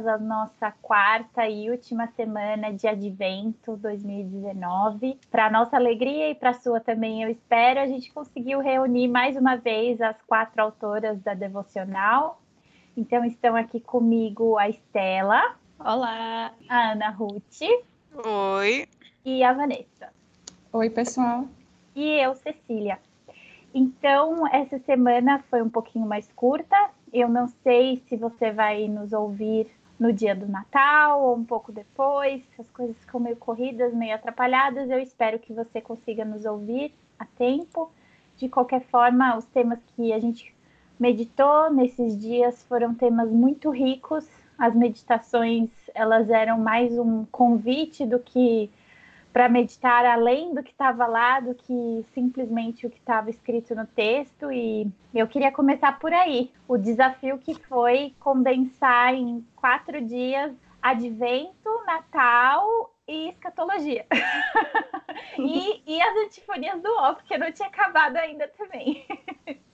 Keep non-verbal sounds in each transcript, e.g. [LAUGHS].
bem-vindas à nossa quarta e última semana de Advento 2019. Para nossa alegria e para sua também, eu espero, a gente conseguiu reunir mais uma vez as quatro autoras da devocional. Então estão aqui comigo a Estela. Olá. A Ana Ruth. Oi. E a Vanessa. Oi, pessoal. E eu, Cecília. Então, essa semana foi um pouquinho mais curta, eu não sei se você vai nos ouvir no dia do Natal ou um pouco depois. As coisas ficam meio corridas, meio atrapalhadas. Eu espero que você consiga nos ouvir a tempo. De qualquer forma, os temas que a gente meditou nesses dias foram temas muito ricos. As meditações, elas eram mais um convite do que para meditar além do que estava lá, do que simplesmente o que estava escrito no texto. E eu queria começar por aí. O desafio que foi condensar em quatro dias Advento, Natal e escatologia. [LAUGHS] e, e as antifonias do O, porque não tinha acabado ainda também. [LAUGHS]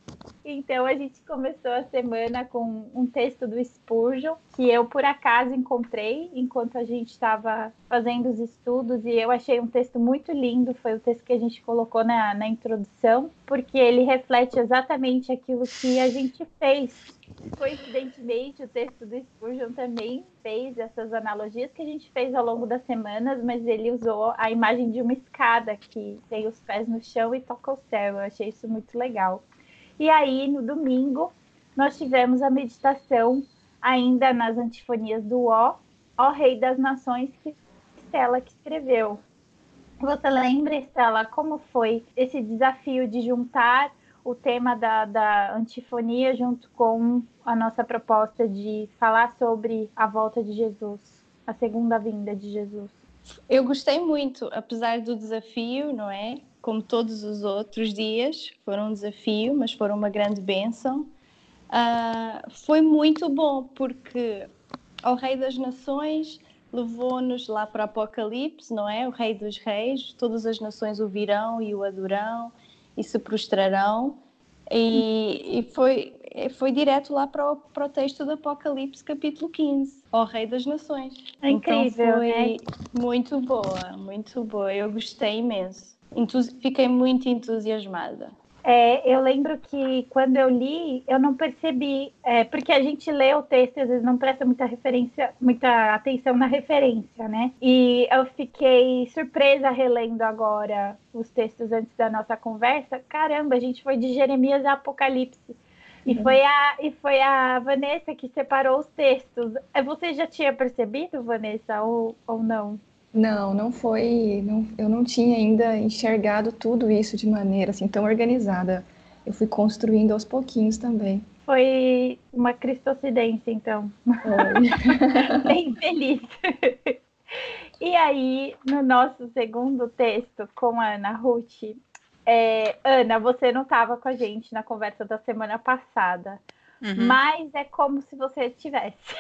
Então a gente começou a semana com um texto do Spurgeon que eu por acaso encontrei enquanto a gente estava fazendo os estudos e eu achei um texto muito lindo. Foi o texto que a gente colocou na, na introdução, porque ele reflete exatamente aquilo que a gente fez. Coincidentemente, o texto do Spurgeon também fez essas analogias que a gente fez ao longo das semanas, mas ele usou a imagem de uma escada que tem os pés no chão e toca o céu. Eu achei isso muito legal. E aí, no domingo, nós tivemos a meditação ainda nas antifonias do Ó, Ó Rei das Nações, que Estela que escreveu. Você lembra, Estela, como foi esse desafio de juntar o tema da, da antifonia junto com a nossa proposta de falar sobre a volta de Jesus, a segunda vinda de Jesus? Eu gostei muito, apesar do desafio, não é? Como todos os outros dias, foram um desafio, mas foram uma grande bênção. Uh, foi muito bom porque o Rei das Nações levou-nos lá para o Apocalipse, não é? O Rei dos Reis, todas as nações o virão e o adorão e se prostrarão. E, e foi, foi direto lá para o, para o texto do Apocalipse, capítulo 15, o Rei das Nações. É incrível, então foi né? muito boa, muito boa. Eu gostei imenso fiquei muito entusiasmada. É, eu lembro que quando eu li, eu não percebi, é, porque a gente lê o texto e às vezes não presta muita referência, muita atenção na referência, né? E eu fiquei surpresa relendo agora os textos antes da nossa conversa. Caramba, a gente foi de Jeremias a Apocalipse. E, uhum. foi a, e foi a Vanessa que separou os textos. É, você já tinha percebido, Vanessa, ou, ou não? Não, não foi. Não, eu não tinha ainda enxergado tudo isso de maneira assim tão organizada. Eu fui construindo aos pouquinhos também. Foi uma cristocidência, então. [LAUGHS] Bem feliz. e aí, no nosso segundo texto com a Ana Ruth, é, Ana, você não estava com a gente na conversa da semana passada, uhum. mas é como se você tivesse.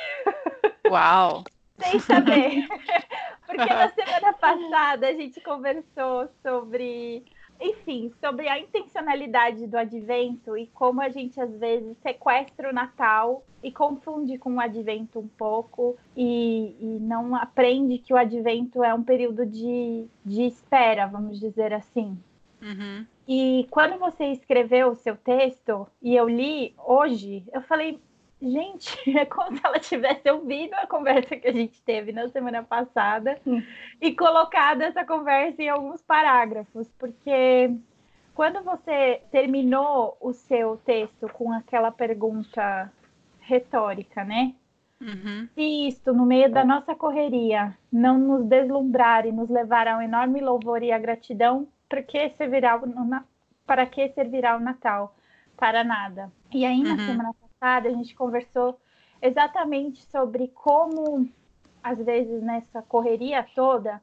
Uau! Sem saber. [LAUGHS] Porque na semana passada a gente conversou sobre, enfim, sobre a intencionalidade do advento e como a gente às vezes sequestra o Natal e confunde com o advento um pouco e, e não aprende que o advento é um período de, de espera, vamos dizer assim. Uhum. E quando você escreveu o seu texto e eu li hoje, eu falei, Gente, [LAUGHS] é como se ela tivesse ouvido a conversa que a gente teve na semana passada hum. e colocado essa conversa em alguns parágrafos, porque quando você terminou o seu texto com aquela pergunta retórica, né? Uhum. Se isto, no meio da nossa correria, não nos deslumbrar e nos levar ao enorme louvor e a gratidão, para que servirá o, para que servirá o Natal? Para nada. E aí, na uhum. semana passada, a gente conversou exatamente sobre como, às vezes, nessa correria toda,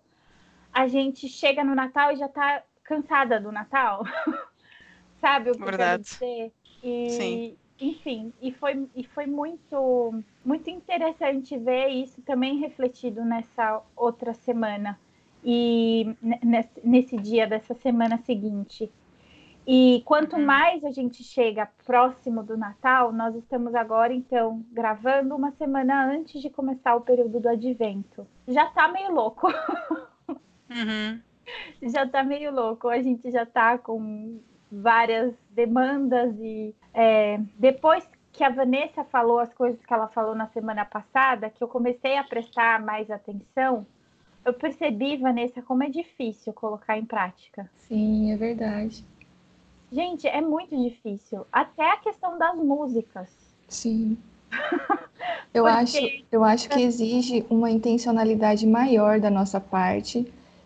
a gente chega no Natal e já está cansada do Natal. [LAUGHS] Sabe o que Verdade. eu quero dizer? E, Sim. Enfim, e foi, e foi muito, muito interessante ver isso também refletido nessa outra semana e nesse, nesse dia dessa semana seguinte. E quanto Uhum. mais a gente chega próximo do Natal, nós estamos agora, então, gravando uma semana antes de começar o período do advento. Já tá meio louco. Uhum. já tá meio louco. A gente já tá com várias demandas e é, depois que a Vanessa falou as coisas que ela falou na semana passada, que eu comecei a prestar mais atenção, eu percebi, Vanessa, como é difícil colocar em prática. Sim, é verdade. Gente, é muito difícil. Até a questão das músicas. Sim. [LAUGHS] Eu Porque- acho, eu acho que exige uma intencionalidade maior da nossa parte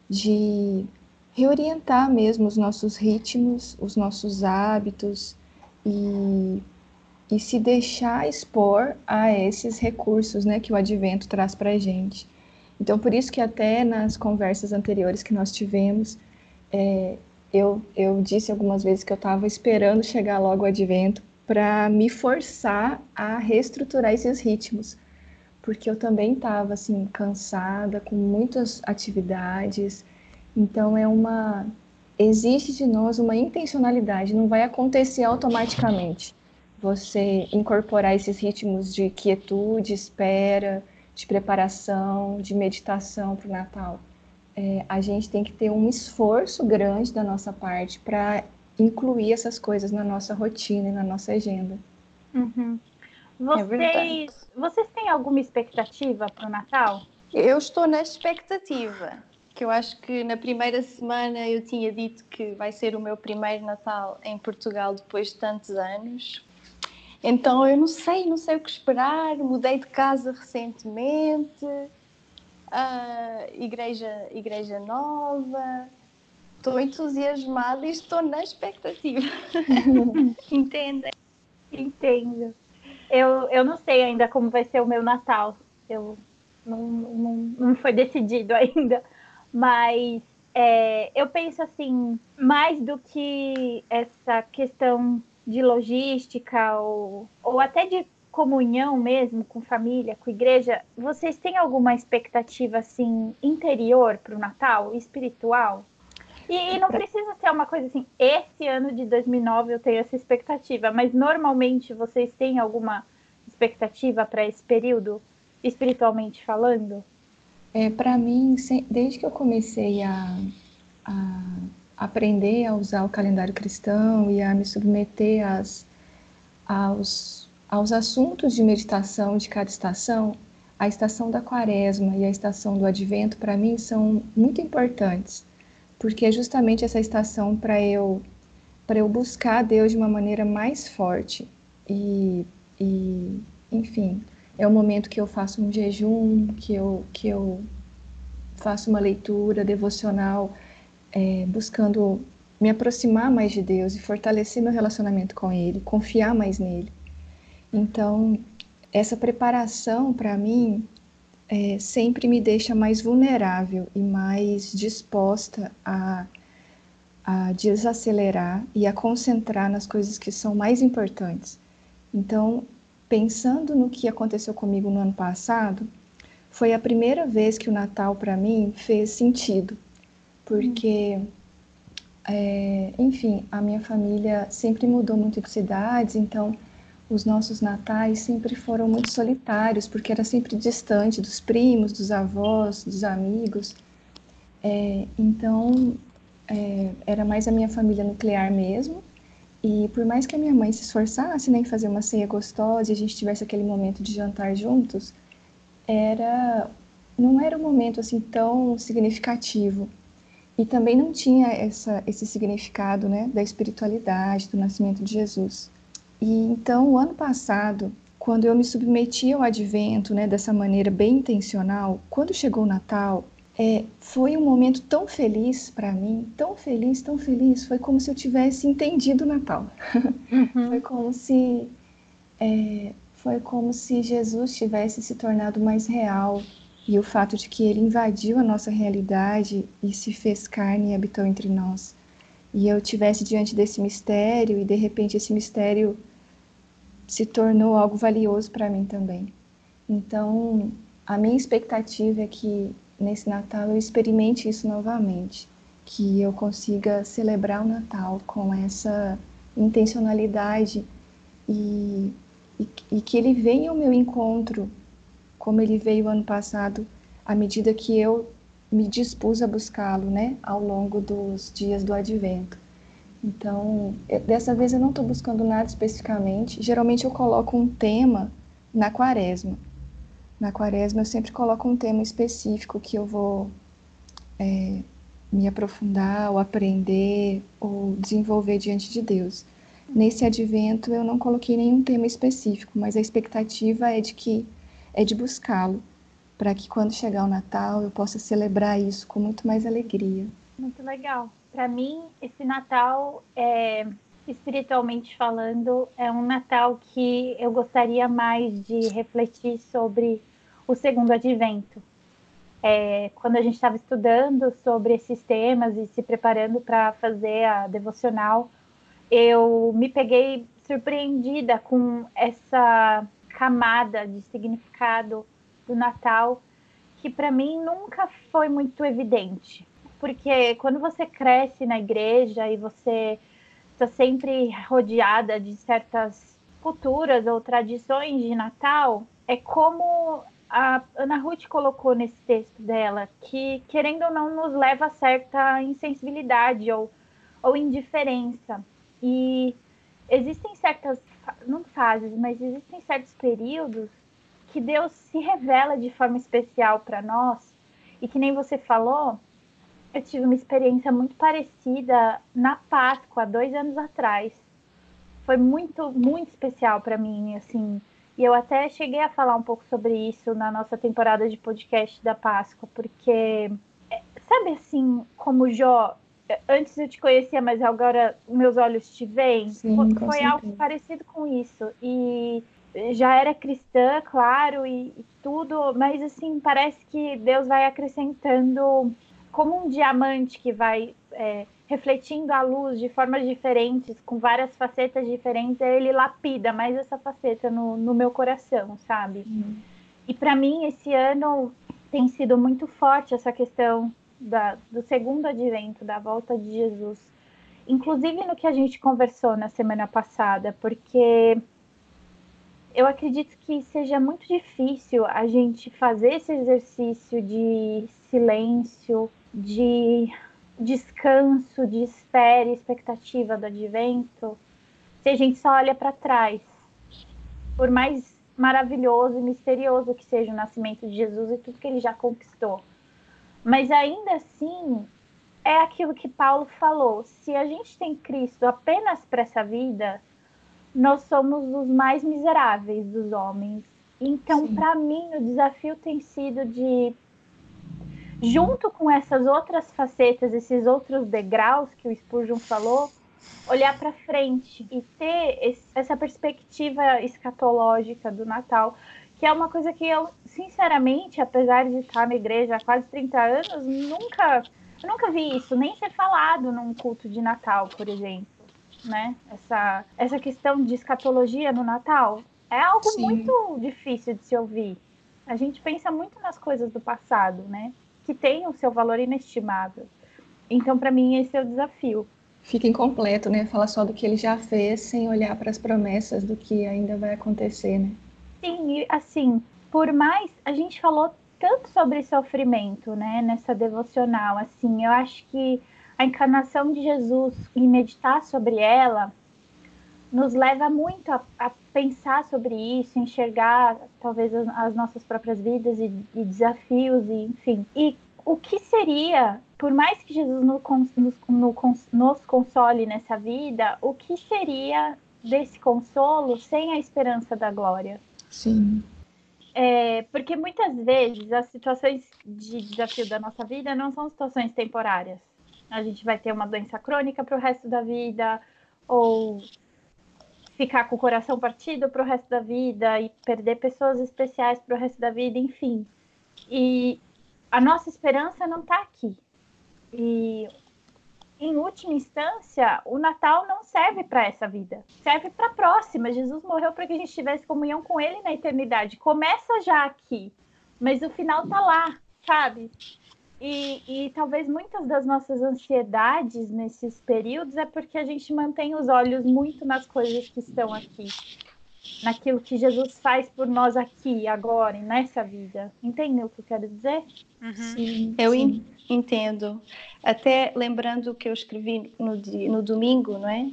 de reorientar mesmo os nossos ritmos, os nossos hábitos e, e se deixar expor a esses recursos, né, que o advento traz para a gente. Então, por isso que até nas conversas anteriores que nós tivemos, é, eu, eu disse algumas vezes que eu estava esperando chegar logo o advento para me forçar a reestruturar esses ritmos, porque eu também estava assim cansada, com muitas atividades. Então é uma existe de nós uma intencionalidade, não vai acontecer automaticamente. Você incorporar esses ritmos de quietude, espera, de preparação, de meditação para o Natal. É, a gente tem que ter um esforço grande da nossa parte para incluir essas coisas na nossa rotina e na nossa agenda. Uhum. É verdade. Vocês, vocês têm alguma expectativa para o Natal? Eu estou na expectativa, que eu acho que na primeira semana eu tinha dito que vai ser o meu primeiro Natal em Portugal depois de tantos anos. Então eu não sei, não sei o que esperar. Mudei de casa recentemente, igreja, igreja nova. Estou entusiasmada e estou na expectativa. [LAUGHS] Entendem? Entendo. Eu, eu não sei ainda como vai ser o meu Natal. Eu não, não, não foi decidido [LAUGHS] ainda. Mas é, eu penso assim, mais do que essa questão de logística ou, ou até de comunhão mesmo com família, com igreja, vocês têm alguma expectativa assim interior para o Natal, espiritual? E, e não precisa ser uma coisa assim, esse ano de 2009 eu tenho essa expectativa, mas normalmente vocês têm alguma expectativa para esse período, espiritualmente falando? É, para mim, desde que eu comecei a, a aprender a usar o calendário cristão e a me submeter às, aos, aos assuntos de meditação de cada estação, a estação da quaresma e a estação do advento, para mim, são muito importantes, porque é justamente essa estação para eu, para eu buscar Deus de uma maneira mais forte. E, e, enfim, é o momento que eu faço um jejum, que eu, que eu faço uma leitura devocional, é, buscando me aproximar mais de Deus e fortalecer meu relacionamento com Ele, confiar mais nele. Então, essa preparação para mim é, sempre me deixa mais vulnerável e mais disposta a, a desacelerar e a concentrar nas coisas que são mais importantes. Então, pensando no que aconteceu comigo no ano passado, foi a primeira vez que o Natal para mim fez sentido, porque, é, enfim, a minha família sempre mudou muito de cidades, então os nossos natais sempre foram muito solitários, porque era sempre distante dos primos, dos avós, dos amigos. É, então, é, era mais a minha família nuclear mesmo. E por mais que a minha mãe se esforçasse né, em fazer uma ceia gostosa e a gente tivesse aquele momento de jantar juntos, era não era um momento assim tão significativo. E também não tinha essa, esse significado né, da espiritualidade, do nascimento de Jesus. E então, o ano passado, quando eu me submeti ao advento né, dessa maneira bem intencional, quando chegou o Natal, é, foi um momento tão feliz para mim, tão feliz, tão feliz. Foi como se eu tivesse entendido o Natal. [LAUGHS] Foi como se é, foi como se Jesus tivesse se tornado mais real e o fato de que ele invadiu a nossa realidade e se fez carne e habitou entre nós. E eu tivesse diante desse mistério e de repente esse mistério se tornou algo valioso para mim também. Então, a minha expectativa é que nesse Natal eu experimente isso novamente que eu consiga celebrar o Natal com essa intencionalidade e, e, e que ele venha ao meu encontro, como ele veio ano passado, à medida que eu me dispus a buscá-lo, né, ao longo dos dias do Advento. Então, dessa vez eu não estou buscando nada especificamente. Geralmente eu coloco um tema na quaresma. Na quaresma eu sempre coloco um tema específico que eu vou é, me aprofundar, ou aprender, ou desenvolver diante de Deus. Nesse advento eu não coloquei nenhum tema específico, mas a expectativa é de que é de buscá-lo, para que quando chegar o Natal eu possa celebrar isso com muito mais alegria. Muito legal. Para mim, esse Natal, é, espiritualmente falando, é um Natal que eu gostaria mais de refletir sobre o segundo advento. É, quando a gente estava estudando sobre esses temas e se preparando para fazer a devocional, eu me peguei surpreendida com essa camada de significado do Natal que para mim nunca foi muito evidente. Porque quando você cresce na igreja e você está sempre rodeada de certas culturas ou tradições de Natal, é como a Ana Ruth colocou nesse texto dela, que querendo ou não nos leva a certa insensibilidade ou, ou indiferença. E existem certas, não fases, mas existem certos períodos que Deus se revela de forma especial para nós. E que nem você falou, eu tive uma experiência muito parecida na Páscoa, dois anos atrás. Foi muito, muito especial para mim, assim. E eu até cheguei a falar um pouco sobre isso na nossa temporada de podcast da Páscoa, porque é, sabe assim, como Jó, antes eu te conhecia, mas agora meus olhos te veem, Sim, foi, foi algo parecido com isso. E já era cristã, claro, e, e tudo, mas assim, parece que Deus vai acrescentando como um diamante que vai é, refletindo a luz de formas diferentes, com várias facetas diferentes, ele lapida mais essa faceta no, no meu coração, sabe? Uhum. E para mim, esse ano tem sido muito forte essa questão da, do segundo advento, da volta de Jesus. Inclusive no que a gente conversou na semana passada, porque eu acredito que seja muito difícil a gente fazer esse exercício de silêncio, de descanso, de espera e expectativa do advento se a gente só olha para trás. Por mais maravilhoso e misterioso que seja o nascimento de Jesus e tudo que ele já conquistou. Mas ainda assim, é aquilo que Paulo falou: se a gente tem Cristo apenas para essa vida, nós somos os mais miseráveis dos homens. Então, para mim, o desafio tem sido de junto com essas outras facetas, esses outros degraus que o Spurgeon falou, olhar para frente e ter esse, essa perspectiva escatológica do Natal, que é uma coisa que eu, sinceramente, apesar de estar na igreja há quase 30 anos, nunca, nunca vi isso, nem ser falado num culto de Natal, por exemplo. Né? Essa, essa questão de escatologia no Natal é algo Sim. muito difícil de se ouvir. A gente pensa muito nas coisas do passado, né? Que tem o seu valor inestimável. Então, para mim, esse é o desafio. Fica incompleto, né? Falar só do que ele já fez sem olhar para as promessas do que ainda vai acontecer, né? Sim, e assim, por mais a gente falou tanto sobre sofrimento, né, nessa devocional, assim, eu acho que a encarnação de Jesus e meditar sobre ela nos leva muito a, a pensar sobre isso, enxergar talvez as, as nossas próprias vidas e, e, desafios, e, enfim. E o que seria, por mais que Jesus nos, nos, nos console nessa vida, o que seria desse consolo sem a esperança da glória? Sim. É, porque muitas vezes as situações de desafio da nossa vida não são situações temporárias. A gente vai ter uma doença crônica para o resto da vida, ou ficar com o coração partido para o resto da vida e perder pessoas especiais para o resto da vida, enfim. E a nossa esperança não está aqui. E em última instância, o Natal não serve para essa vida, serve para a próxima. Jesus morreu para que a gente tivesse comunhão com Ele na eternidade. Começa já aqui, mas o final está lá, sabe? E, e talvez muitas das nossas ansiedades nesses períodos é porque a gente mantém os olhos muito nas coisas que estão aqui, naquilo que Jesus faz por nós aqui, agora, e nessa vida. Entendeu o que eu quero dizer? Uhum. Sim, eu sim. entendo. Até lembrando o que eu escrevi no, no domingo, não é?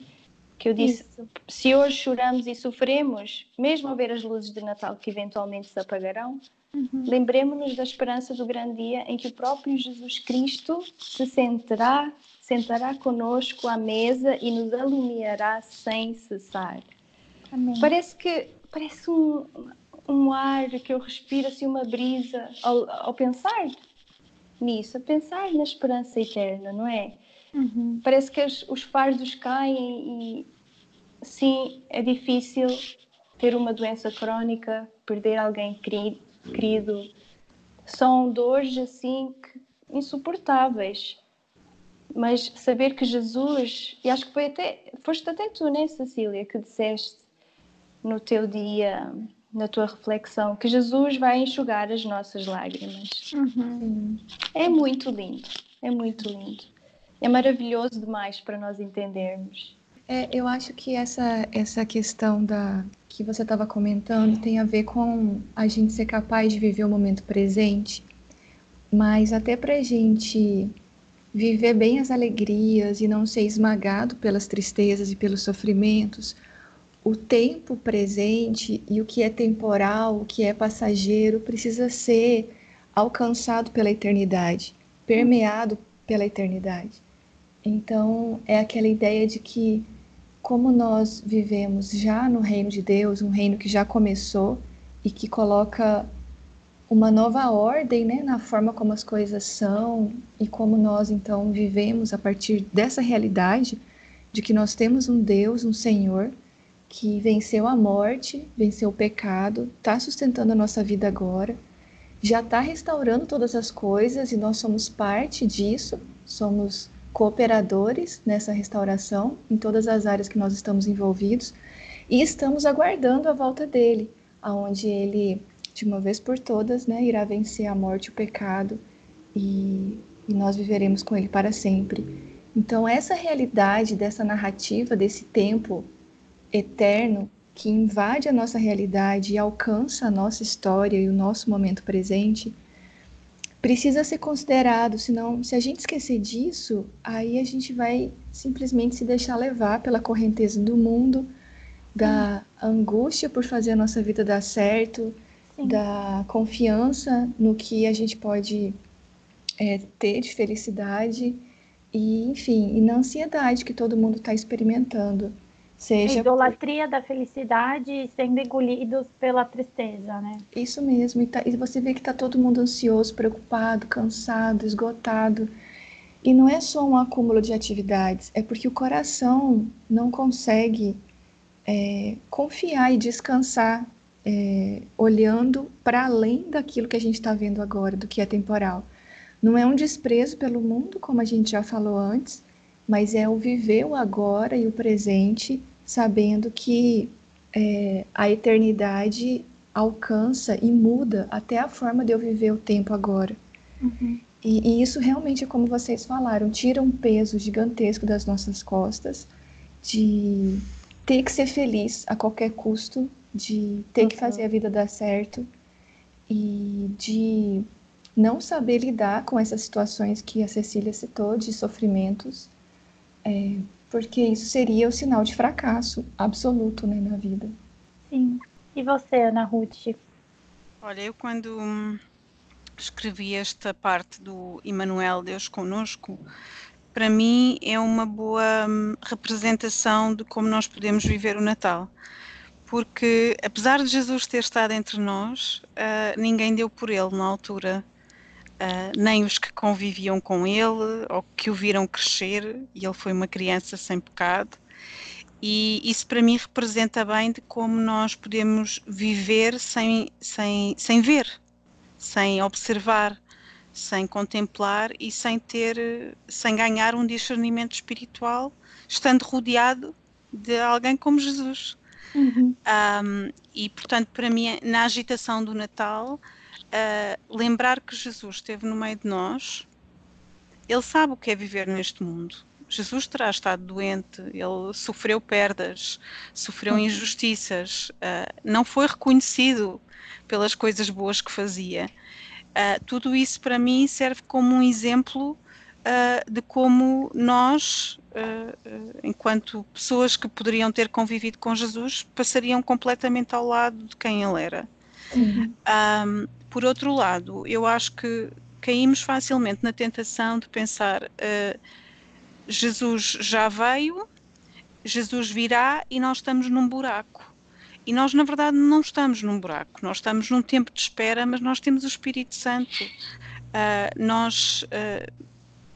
Que eu disse: Isso. se hoje choramos e sofremos, mesmo ao ver as luzes de Natal que eventualmente se apagarão, Uhum. Lembremos-nos da esperança do grande dia em que o próprio Jesus Cristo se sentará, sentará conosco à mesa e nos alumiará sem cessar. Amém. Parece que parece um, um ar que eu respiro assim uma brisa ao, ao pensar nisso, a pensar na esperança eterna, não é? Uhum. Parece que os, os fardos caem e sim é difícil ter uma doença crónica, perder alguém querido, querido, são dores assim insuportáveis. Mas saber que Jesus, e acho que foi até, foste até tu, né, Cecília, que disseste no teu dia, na tua reflexão, que Jesus vai enxugar as nossas lágrimas. Uhum. É muito lindo, é muito lindo. É maravilhoso demais para nós entendermos. É, eu acho que essa, essa questão da que você estava comentando tem a ver com a gente ser capaz de viver o momento presente, mas até para a gente viver bem as alegrias e não ser esmagado pelas tristezas e pelos sofrimentos, o tempo presente e o que é temporal, o que é passageiro, precisa ser alcançado pela eternidade, permeado pela eternidade. Então, é aquela ideia de que como nós vivemos já no reino de Deus, um reino que já começou e que coloca uma nova ordem né, na forma como as coisas são e como nós então vivemos a partir dessa realidade de que nós temos um Deus, um Senhor que venceu a morte, venceu o pecado, está sustentando a nossa vida agora, já está restaurando todas as coisas e nós somos parte disso, somos cooperadores nessa restauração em todas as áreas que nós estamos envolvidos e estamos aguardando a volta dele, aonde ele de uma vez por todas, né, irá vencer a morte e o pecado e, e nós viveremos com ele para sempre. Então essa realidade dessa narrativa desse tempo eterno que invade a nossa realidade e alcança a nossa história e o nosso momento presente precisa ser considerado, senão, se a gente esquecer disso, aí a gente vai simplesmente se deixar levar pela correnteza do mundo, da hum. angústia por fazer a nossa vida dar certo, Sim. da confiança no que a gente pode é, ter de felicidade e, enfim, e na ansiedade que todo mundo está experimentando. Seja a idolatria por... da felicidade sendo engolidos pela tristeza, né? Isso mesmo. E, tá, e você vê que está todo mundo ansioso, preocupado, cansado, esgotado. E não é só um acúmulo de atividades, é porque o coração não consegue é, confiar e descansar é, olhando para além daquilo que a gente está vendo agora, do que é temporal. Não é um desprezo pelo mundo, como a gente já falou antes, mas é o viver o agora e o presente, sabendo que é, a eternidade alcança e muda até a forma de eu viver o tempo agora. Uhum. E, e, isso realmente é como vocês falaram, tira um peso gigantesco das nossas costas, de ter que ser feliz a qualquer custo, de ter uhum. que fazer a vida dar certo e de não saber lidar com essas situações que a Cecília citou, de sofrimentos, é, porque isso seria o sinal de fracasso absoluto né, na vida. Sim. E você, Ana Ruth? Olha, eu quando hum, escrevi esta parte do Emmanuel, Deus conosco, para mim é uma boa hum, representação de como nós podemos viver o Natal. Porque, apesar de Jesus ter estado entre nós, uh, ninguém deu por ele na altura uh, nem os que conviviam com ele ou que o viram crescer, e ele foi uma criança sem pecado. E isso para mim representa bem de como nós podemos viver sem, sem, sem ver, sem observar, sem contemplar e sem ter, sem ganhar um discernimento espiritual, estando rodeado de alguém como Jesus. Uhum. Um, e portanto, para mim, na agitação do Natal, uh, lembrar que Jesus esteve no meio de nós, ele sabe o que é viver neste mundo. Jesus terá estado doente, ele sofreu perdas, sofreu injustiças, uh, não foi reconhecido pelas coisas boas que fazia. Uh, tudo isso para mim serve como um exemplo uh, de como nós, enquanto pessoas que poderiam ter convivido com Jesus, passariam completamente ao lado de quem ele era. Um, por outro lado, eu acho que caímos facilmente na tentação de pensar uh, Jesus já veio, Jesus virá e nós estamos num buraco. E nós, na verdade, não estamos num buraco, nós estamos num tempo de espera, mas nós temos o Espírito Santo. Uh, nós uh,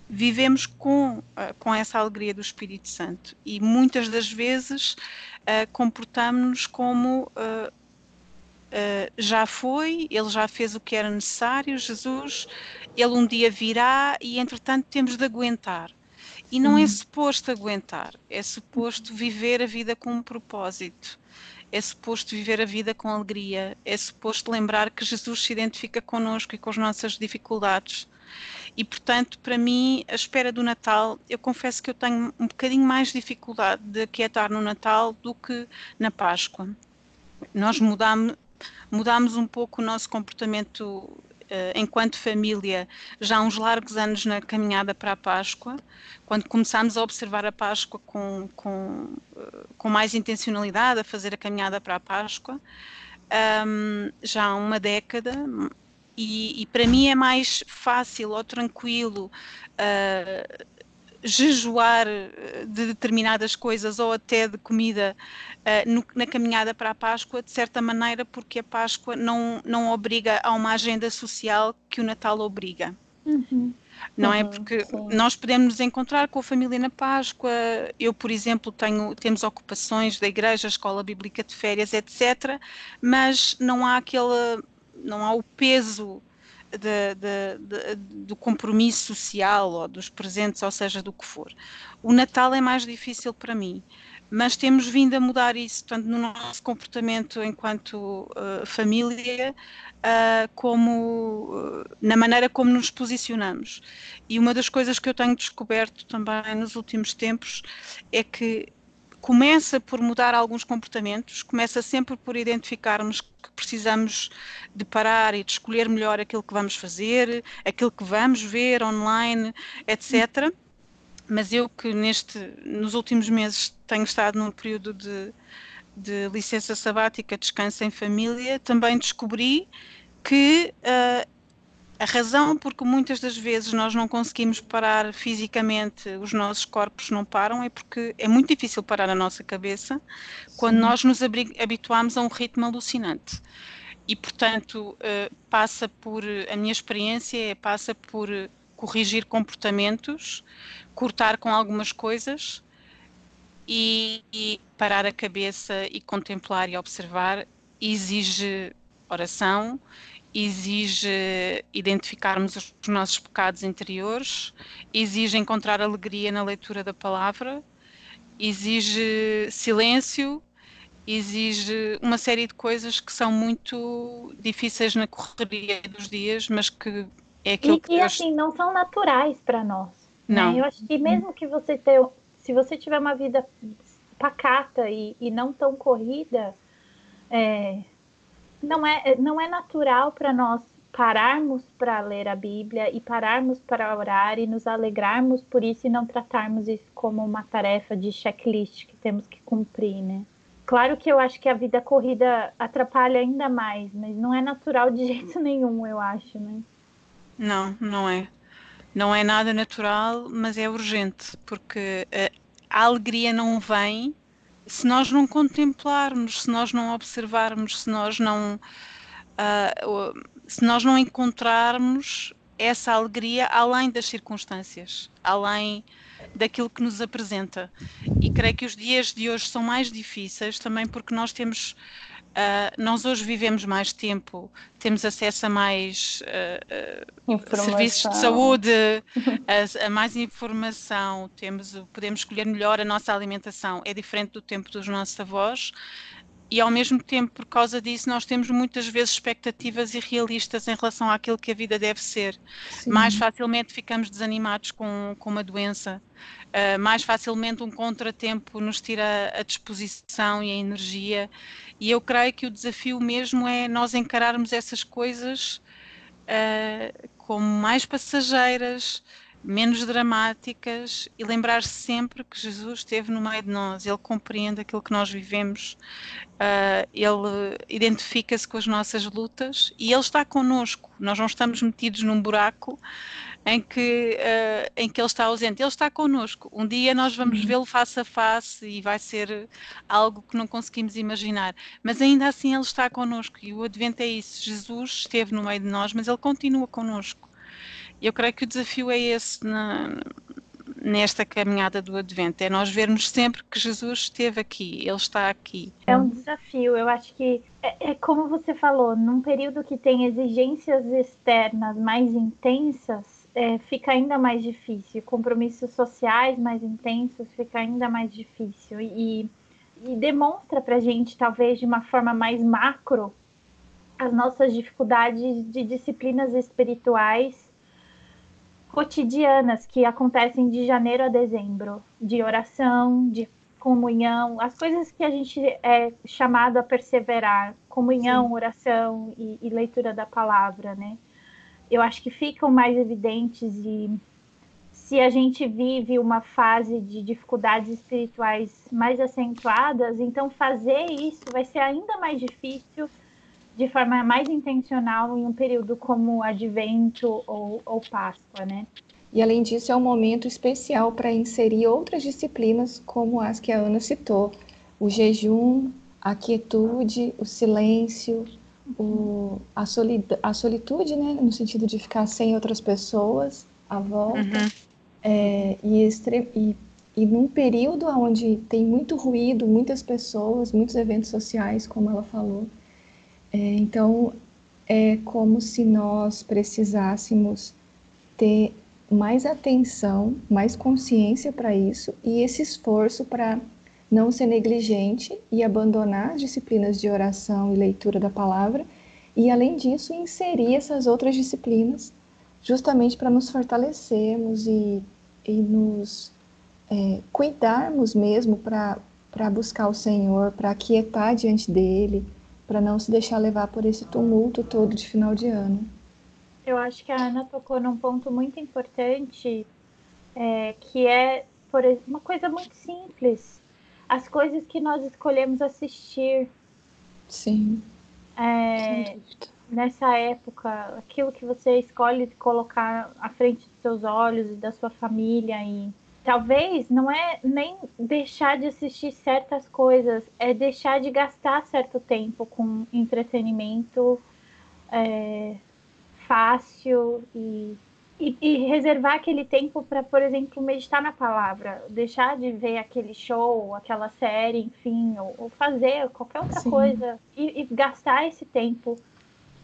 vivemos com, uh, com essa alegria do Espírito Santo e muitas das vezes comportamos-nos como Uh, já foi, ele já fez o que era necessário, Jesus, ele um dia virá e entretanto temos de aguentar. E não é suposto aguentar, é suposto viver a vida com um propósito, é suposto viver a vida com alegria, é suposto lembrar que Jesus se identifica connosco e com as nossas dificuldades. E portanto, para mim, a espera do Natal, eu confesso que eu tenho um bocadinho mais dificuldade de aquietar no Natal do que na Páscoa. Nós mudamos, mudámos um pouco o nosso comportamento uh, enquanto família já há uns largos anos na caminhada para a Páscoa, quando começámos a observar a Páscoa com, com, uh, com mais intencionalidade, a fazer a caminhada para a Páscoa, um, já há uma década. E, e, para mim é mais fácil ou tranquilo uh, jejuar eh, de determinadas coisas ou até de comida uh, no, na caminhada para a Páscoa, de certa maneira, porque a Páscoa não, não obriga a uma agenda social que o Natal obriga. Uhum. Não é? uhum, é porque sim. nós podemos nos encontrar com a família na Páscoa. Eu, por exemplo, tenho temos ocupações da igreja, escola bíblica de férias, etc. Mas não há aquele, não há o peso de, de, de, do compromisso social ou dos presentes, ou seja, do que for. O Natal é mais difícil para mim, mas temos vindo a mudar isso, tanto no nosso comportamento enquanto uh, família, uh, como uh, na maneira como nos posicionamos. E uma das coisas que eu tenho descoberto também nos últimos tempos é que começa por mudar alguns comportamentos, começa sempre por identificarmos que precisamos de parar e de escolher melhor aquilo que vamos fazer, aquilo que vamos ver online, etc. Mas eu que neste, nos últimos meses tenho estado num período de, de licença sabática, descanso em família, também descobri que uh, a razão porque muitas das vezes nós não conseguimos parar fisicamente, os nossos corpos não param, é porque é muito difícil parar a nossa cabeça quando Sim. nós nos habituamos a um ritmo alucinante. E, portanto, uh, passa por, a minha experiência é, passa por corrigir comportamentos, cortar com algumas coisas e, e parar a cabeça e contemplar e observar exige oração exige identificarmos os nossos pecados interiores, exige encontrar alegria na leitura da palavra, exige silêncio, exige uma série de coisas que são muito difíceis na correria dos dias, mas que é aquilo e, que E Deus... assim, não são naturais para nós. Né? Não. Né? Eu acho que mesmo que você tenha, se você tiver uma vida pacata e, e não tão corrida, é, não é, não é natural para nós pararmos para ler a Bíblia e pararmos para orar e nos alegrarmos por isso e não tratarmos isso como uma tarefa de checklist que temos que cumprir, né? Claro que eu acho que a vida corrida atrapalha ainda mais, mas não é natural de [LAUGHS] jeito nenhum, eu acho, né? Não, não é. Não é nada natural, mas é urgente, porque eh, a alegria não vem se nós não contemplarmos, se nós não observarmos, se nós não, uh, se nós não encontrarmos essa alegria além das circunstâncias, além daquilo que nos apresenta. E creio que os dias de hoje são mais difíceis também porque nós temos Uh, nós hoje vivemos mais tempo, temos acesso a mais uh, serviços de saúde, [LAUGHS] a, a, mais informação, temos, podemos escolher melhor a nossa alimentação. É diferente do tempo dos nossos avós. E ao mesmo tempo, por causa disso, nós temos muitas vezes expectativas irrealistas em relação àquilo que a vida deve ser. Sim. Mais facilmente ficamos desanimados com, com uma doença, uh, mais facilmente um contratempo nos tira a disposição e a energia. E eu creio que o desafio mesmo é nós encararmos essas coisas uh, como mais passageiras, menos dramáticas e lembrar -se sempre que Jesus esteve no meio de nós, Ele compreende aquilo que nós vivemos, uh, Ele identifica-se com as nossas lutas e Ele está connosco. Nós não estamos metidos num buraco em que, uh, em que Ele está ausente, Ele está connosco. Um dia nós vamos uhum. vê-lo face a face e vai ser algo que não conseguimos imaginar, mas ainda assim Ele está connosco e o Advento é isso. Jesus esteve no meio de nós, mas Ele continua connosco. Eu creio que o desafio é esse na, nesta caminhada do Advento, é nós vermos sempre que Jesus esteve aqui, Ele está aqui. É um desafio, eu acho que é, é como você falou, num período que tem exigências externas mais intensas, é, fica ainda mais difícil, compromissos sociais mais intensos fica ainda mais difícil. E, e demonstra para gente, talvez de uma forma mais macro, as nossas dificuldades de disciplinas espirituais cotidianas que acontecem de janeiro a dezembro, de oração, de comunhão, as coisas que a gente é chamado a perseverar, comunhão, Sim. oração e, e, leitura da palavra, né? Eu acho que ficam mais evidentes e se a gente vive uma fase de dificuldades espirituais mais acentuadas, então fazer isso vai ser ainda mais difícil de forma mais intencional em um período como Advento ou, ou Páscoa, né? E além disso, é um momento especial para inserir outras disciplinas, como as que a Ana citou: o jejum, a quietude, o silêncio, o, a, a solitude, né, no sentido de ficar sem outras pessoas à volta. Uhum. É, e, e, e num período onde tem muito ruído, muitas pessoas, muitos eventos sociais, como ela falou, é, então, é como se nós precisássemos ter mais atenção, mais consciência para isso e esse esforço para não ser negligente e abandonar as disciplinas de oração e leitura da palavra e, além disso, inserir essas outras disciplinas justamente para nos fortalecermos e, e nos é, cuidarmos mesmo para buscar o Senhor, para aquietar diante dele para não se deixar levar por esse tumulto todo de final de ano. Eu acho que a Ana tocou num ponto muito importante, é, que é por uma coisa muito simples, as coisas que nós escolhemos assistir. Sim. É, nessa época, aquilo que você escolhe colocar à frente dos seus olhos e da sua família e talvez não é nem deixar de assistir certas coisas, é deixar de gastar certo tempo com entretenimento é, fácil e, e, e, reservar aquele tempo para, por exemplo, meditar na palavra, deixar de ver aquele show, aquela série, enfim, ou, ou fazer qualquer outra Sim. coisa e, e gastar esse tempo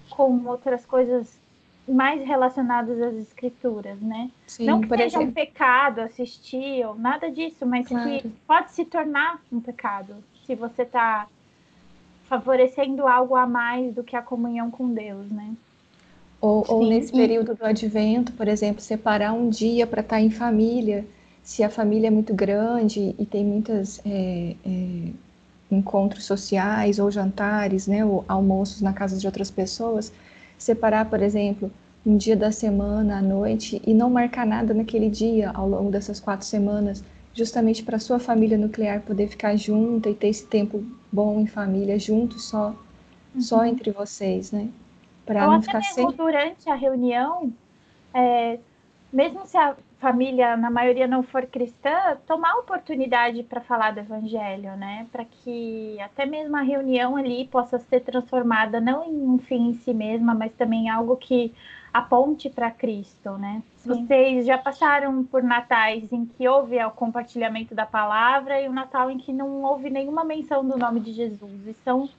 com outras coisas mais relacionados às escrituras, né? Sim, não que seja exemplo. um pecado assistir ou nada disso, mas claro. que pode se tornar um pecado se você está favorecendo algo a mais do que a comunhão com Deus, né? Ou, ou nesse período do advento, por exemplo, separar um dia para estar tá em família, se a família é muito grande e tem muitas é, é, encontros sociais ou jantares, né, ou almoços na casa de outras pessoas, separar, por exemplo, um dia da semana à noite e não marcar nada naquele dia ao longo dessas quatro semanas, justamente para sua família nuclear poder ficar junta e ter esse tempo bom em família, junto só, uhum. só entre vocês, né? Para não ficar sem. durante a reunião, é, mesmo se a família, na maioria, não for cristã, tomar a oportunidade para falar do evangelho, né? Para que até mesmo a reunião ali possa ser transformada não em um fim em si mesma, mas também em algo que aponte para Cristo, né? Sim. Vocês já passaram por natais em que houve o compartilhamento da palavra e o um Natal em que não houve nenhuma menção do nome de Jesus. E são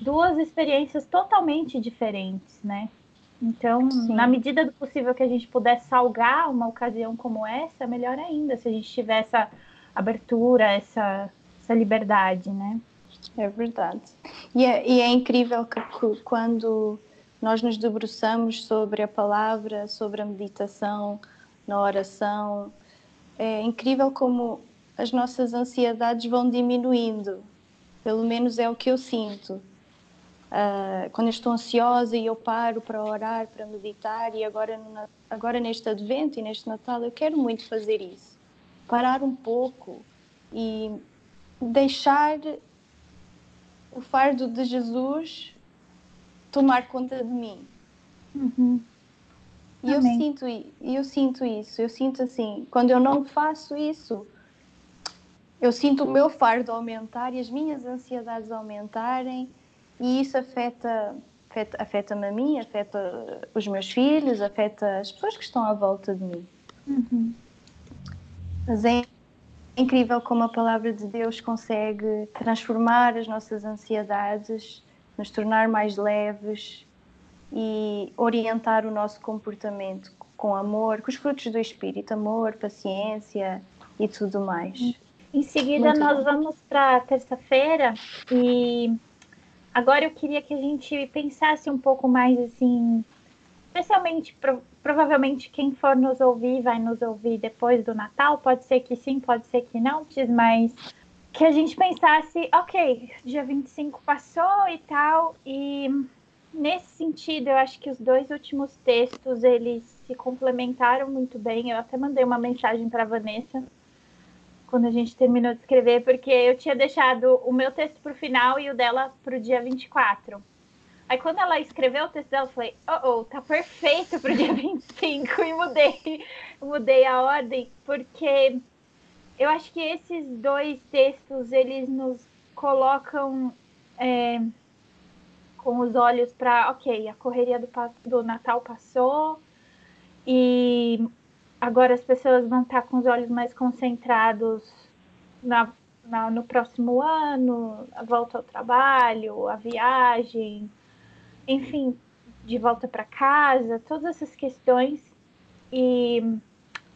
duas experiências totalmente diferentes, né? Então, Sim. na medida do possível que a gente puder salgar uma ocasião como essa, melhor ainda, se a gente tiver essa abertura, essa, essa liberdade, né? É verdade. E é, e é incrível que, que, quando nós nos debruçamos sobre a palavra, sobre a meditação, na oração, é incrível como as nossas ansiedades vão diminuindo. Pelo menos é o que eu sinto. Uh, quando eu estou ansiosa e eu paro para orar, para meditar, e agora, agora neste Advento e neste Natal eu quero muito fazer isso. Parar um pouco e deixar o fardo de Jesus tomar conta de mim. Uhum. E eu sinto, eu sinto isso, eu sinto assim, quando eu não faço isso, eu sinto o meu fardo aumentar e as minhas ansiedades aumentarem e isso afeta afeta, afeta-me a mim, afeta os meus filhos, afeta as pessoas que estão à volta de mim. Uhum. Mas é incrível como a palavra de Deus consegue transformar as nossas ansiedades, nos tornar mais leves e orientar o nosso comportamento com amor, com os frutos do Espírito, amor, paciência e tudo mais. Em seguida, Muito nós bom. vamos para terça-feira e agora eu queria que a gente pensasse um pouco mais assim, especialmente pro, provavelmente quem for nos ouvir vai nos ouvir depois do Natal, pode ser que sim, pode ser que não, mas que a gente pensasse, ok, dia 25 passou e tal, e nesse sentido, eu acho que os dois últimos textos, eles se complementaram muito bem. Eu até mandei uma mensagem para Vanessa quando a gente terminou de escrever, porque eu tinha deixado o meu texto para o final e o dela para o dia 24. Aí quando ela escreveu o texto dela, eu falei, oh, oh tá perfeito o dia [LAUGHS] 25 e mudei, mudei a ordem, porque eu acho que esses dois textos, eles nos colocam é, com os olhos para, ok, a correria do, do Natal passou e agora as pessoas vão estar com os olhos mais concentrados na, na, no próximo ano, a volta ao trabalho, a viagem, enfim, de volta para casa, todas essas questões. E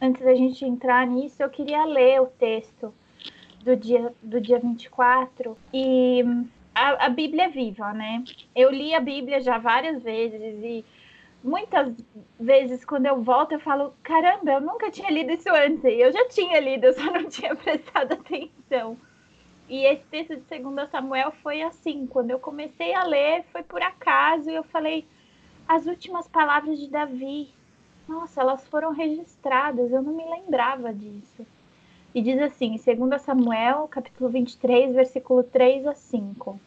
antes da gente entrar nisso, eu queria ler o texto do dia, do dia 24 e a, a Bíblia é viva, né? Eu li a Bíblia já várias vezes e muitas vezes quando eu volto eu falo, caramba, eu nunca tinha lido isso antes. Eu já tinha lido, [LAUGHS] eu só não tinha prestado atenção. E esse texto de 2 Samuel foi assim, quando eu comecei a ler, foi por acaso, e eu falei, as últimas palavras de Davi, nossa, elas foram registradas, eu não me lembrava disso. E diz assim, 2 Samuel, capítulo 23, versículo 3 a 5.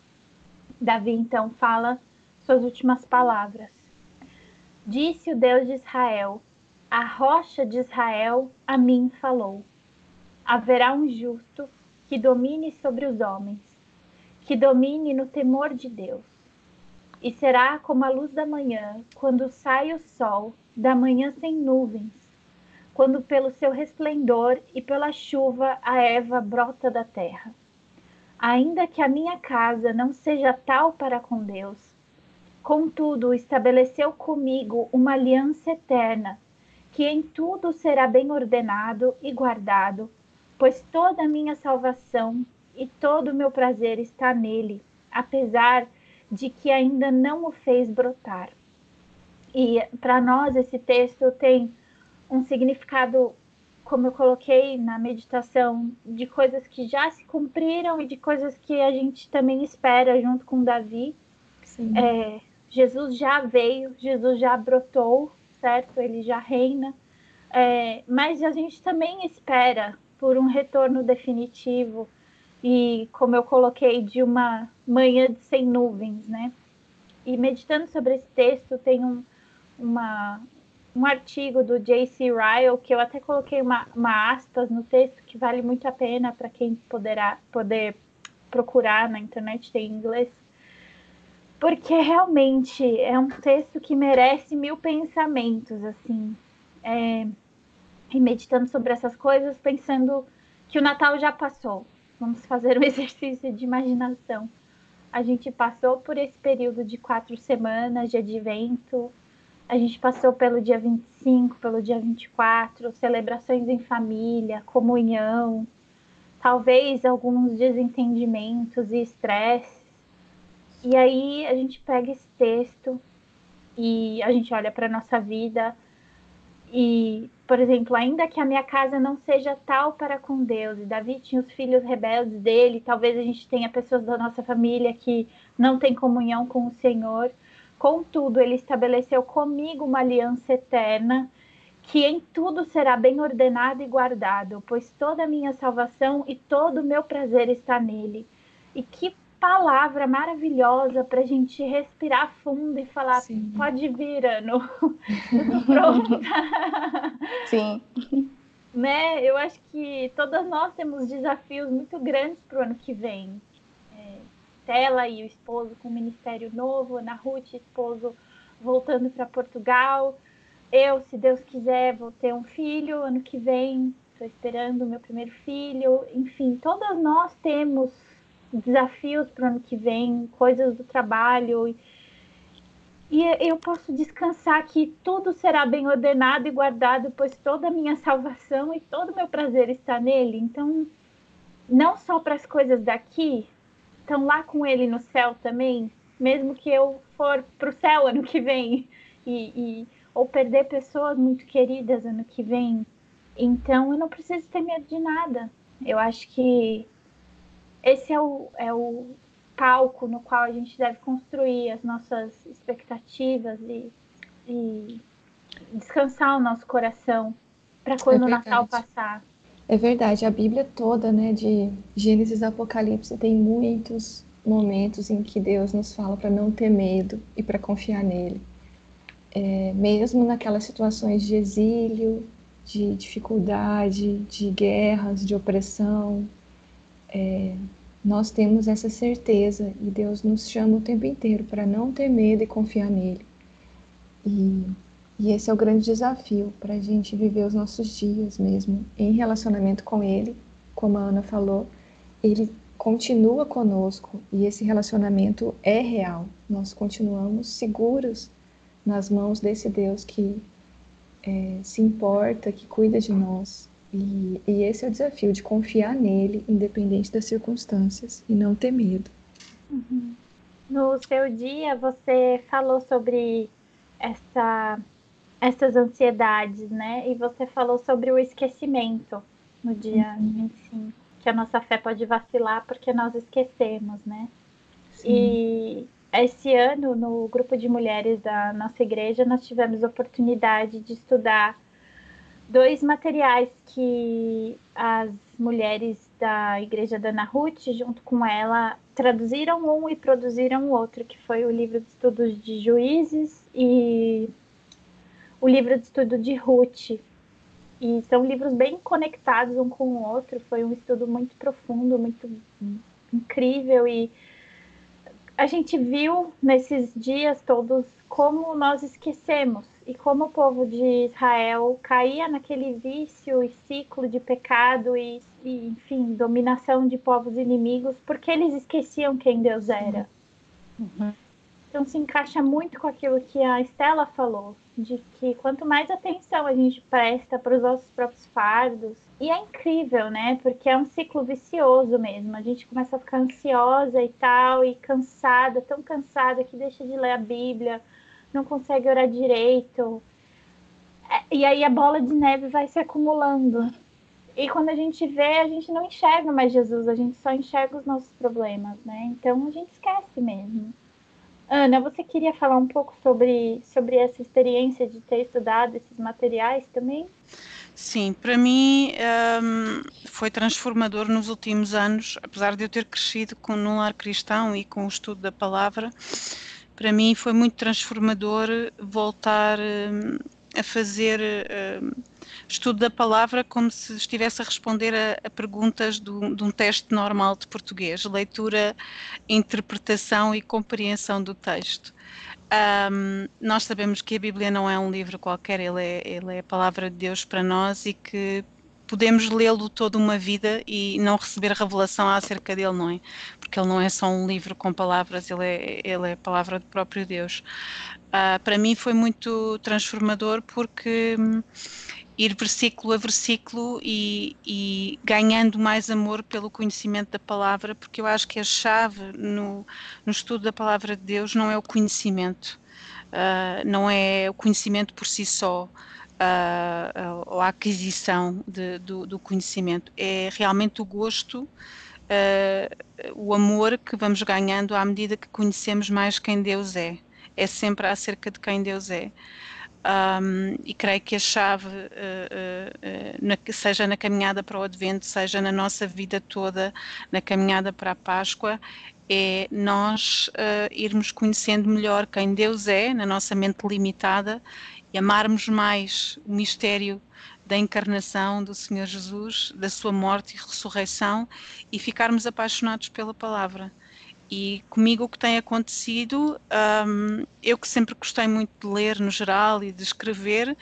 Davi então fala suas últimas palavras. Disse o Deus de Israel: A rocha de Israel a mim falou. Haverá um justo que domine sobre os homens, que domine no temor de Deus. E será como a luz da manhã, quando sai o sol, da manhã sem nuvens, quando pelo seu resplendor e pela chuva a erva brota da terra. Ainda que a minha casa não seja tal para com Deus, contudo estabeleceu comigo uma aliança eterna, que em tudo será bem ordenado e guardado, pois toda a minha salvação e todo o meu prazer está nele, apesar de que ainda não o fez brotar. E para nós esse texto tem um significado, como eu coloquei na meditação, de coisas que já se cumpriram e de coisas que a gente também espera junto com Davi. É, Jesus já veio, Jesus já brotou, certo? Ele já reina. É, mas a gente também espera por um retorno definitivo e, como eu coloquei, de uma manhã sem nuvens, né? E meditando sobre esse texto, tem um, uma, um artigo do J.C. Ryle, que eu até coloquei uma, uma aspas no texto, que vale muito a pena para quem poderá poder procurar na internet, tem em inglês, porque realmente é um texto que merece mil pensamentos, assim. É, e meditando sobre essas coisas, pensando que o Natal já passou. Vamos fazer um [LAUGHS] exercício de imaginação. A gente passou por esse período de quatro semanas de advento, a gente passou pelo dia 25, pelo dia 24, celebrações em família, comunhão, talvez alguns desentendimentos e estresse. E aí a gente pega esse texto e a gente olha para nossa vida e, por exemplo, ainda que a minha casa não seja tal para com Deus, e Davi tinha os filhos rebeldes dele, talvez a gente tenha pessoas da nossa família que não têm comunhão com o Senhor. Contudo, ele estabeleceu comigo uma aliança eterna que em tudo será bem ordenado e guardado, pois toda a minha salvação e todo o meu prazer está nele. E que palavra maravilhosa para a gente respirar fundo e falar: Sim. pode vir, Ano, [LAUGHS] pronta. Sim. né? Eu acho que todas nós temos desafios muito grandes para o ano que vem. É, Tela e o esposo com o ministério novo, Ana Ruth, esposo voltando para Portugal eu, se Deus quiser, vou ter um filho ano que vem, estou esperando o meu primeiro filho. Enfim, todas nós temos desafios para o ano que vem, coisas do trabalho. E eu posso descansar que tudo será bem ordenado e guardado, pois toda a minha salvação e todo o meu prazer está nele. Então, não só para as coisas daqui, estão lá com ele no céu também, mesmo que eu for para o céu ano que vem. E, e ou perder pessoas muito queridas ano que vem. Então eu não preciso ter medo de nada. Eu acho que esse é o, é o palco no qual a gente deve construir as nossas expectativas e, e descansar o nosso coração para quando é o Natal passar. É verdade, a Bíblia toda, né, de Gênesis a Apocalipse, tem muitos momentos em que Deus nos fala para não ter medo e para confiar nele é, mesmo naquelas situações de exílio, de dificuldade, de guerras, de opressão, é, nós temos essa certeza e Deus nos chama o tempo inteiro para não ter medo e confiar nele. E, e esse é o grande desafio para a gente viver os nossos dias mesmo em relacionamento com Ele, como a Ana falou, Ele continua conosco e esse relacionamento é real. Nós continuamos seguros nas mãos desse Deus que é, se importa, que cuida de nós. E, e, esse é o desafio, de confiar nele, independente das circunstâncias, e não ter medo. Uhum. No seu dia, você falou sobre essa, essas ansiedades, né? E você falou sobre o esquecimento no dia uhum. 25, que a nossa fé pode vacilar porque nós esquecemos, né? Sim. E esse ano, no grupo de mulheres da nossa igreja, nós tivemos a oportunidade de estudar dois materiais que as mulheres da igreja da Ana Ruth, junto com ela, traduziram um e produziram o outro, que foi o livro de estudos de juízes e o livro de estudo de Ruth. E são livros bem conectados um com o outro. Foi um estudo muito profundo, muito incrível e a gente viu nesses dias todos como nós esquecemos e como o povo de Israel caía naquele vício e ciclo de pecado e, e enfim, dominação de povos inimigos, porque eles esqueciam quem Deus era. Uhum. Então se encaixa muito com aquilo que a Estela falou, de que quanto mais atenção a gente presta para os nossos próprios fardos, e é incrível, né? Porque é um ciclo vicioso mesmo. A gente começa a ficar ansiosa e tal, e cansada, tão cansada que deixa de ler a Bíblia, não consegue orar direito. É, e aí a bola de neve vai se acumulando. E quando a gente vê, a gente não enxerga mais Jesus, a gente só enxerga os nossos problemas, né? Então a gente esquece mesmo. Ana, você queria falar um pouco sobre, sobre essa experiência de ter estudado esses materiais também? Sim, para mim um, foi transformador nos últimos anos, apesar de eu ter crescido com, num lar cristão e com o estudo da palavra, para mim foi muito transformador voltar um, a fazer um, estudo da palavra como se estivesse a responder a, a perguntas do, de um teste normal de português, leitura, interpretação e compreensão do texto. Um, nós sabemos que a Bíblia não é um livro qualquer, ele é, ele é a palavra de Deus para nós e que podemos lê-lo toda uma vida e não receber revelação acerca dele, não é? Porque ele não é só um livro com palavras, ele é, ele é a palavra do próprio Deus. Uh, para mim foi muito transformador porque ir versículo a versículo e, e, ganhando mais amor pelo conhecimento da palavra, porque eu acho que a chave no, no estudo da palavra de Deus não é o conhecimento, uh, não é o conhecimento por si só. Uh, ou a aquisição de, do, do, conhecimento, é realmente o gosto, uh, o amor que vamos ganhando à medida que conhecemos mais quem Deus é. É sempre acerca de quem Deus é. Um, e creio que a chave, uh, uh, na, seja na caminhada para o Advento, seja na nossa vida toda, na caminhada para a Páscoa, é nós uh, irmos conhecendo melhor quem Deus é, na nossa mente limitada, e amarmos mais o mistério da encarnação do Senhor Jesus, da sua morte e ressurreição, e ficarmos apaixonados pela palavra. E comigo o que tem acontecido, um, eu que sempre gostei muito de ler no geral e de escrever,